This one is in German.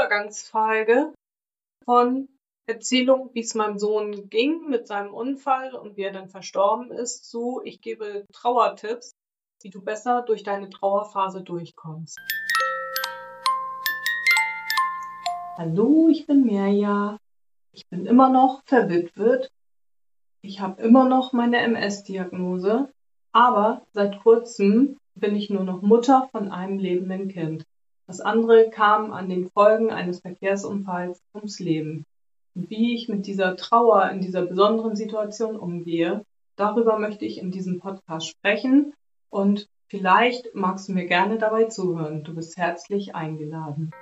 Übergangsfolge von Erzählung, wie es meinem Sohn ging mit seinem Unfall und wie er dann verstorben ist, zu ich gebe Trauertipps, wie du besser durch deine Trauerphase durchkommst. Hallo, ich bin Mirja. Ich bin immer noch verwitwet. Ich habe immer noch meine MS-Diagnose, aber seit kurzem bin ich nur noch Mutter von einem lebenden Kind. Das andere kam an den Folgen eines Verkehrsunfalls ums Leben. Und wie ich mit dieser Trauer in dieser besonderen Situation umgehe, darüber möchte ich in diesem Podcast sprechen und vielleicht magst du mir gerne dabei zuhören. Du bist herzlich eingeladen.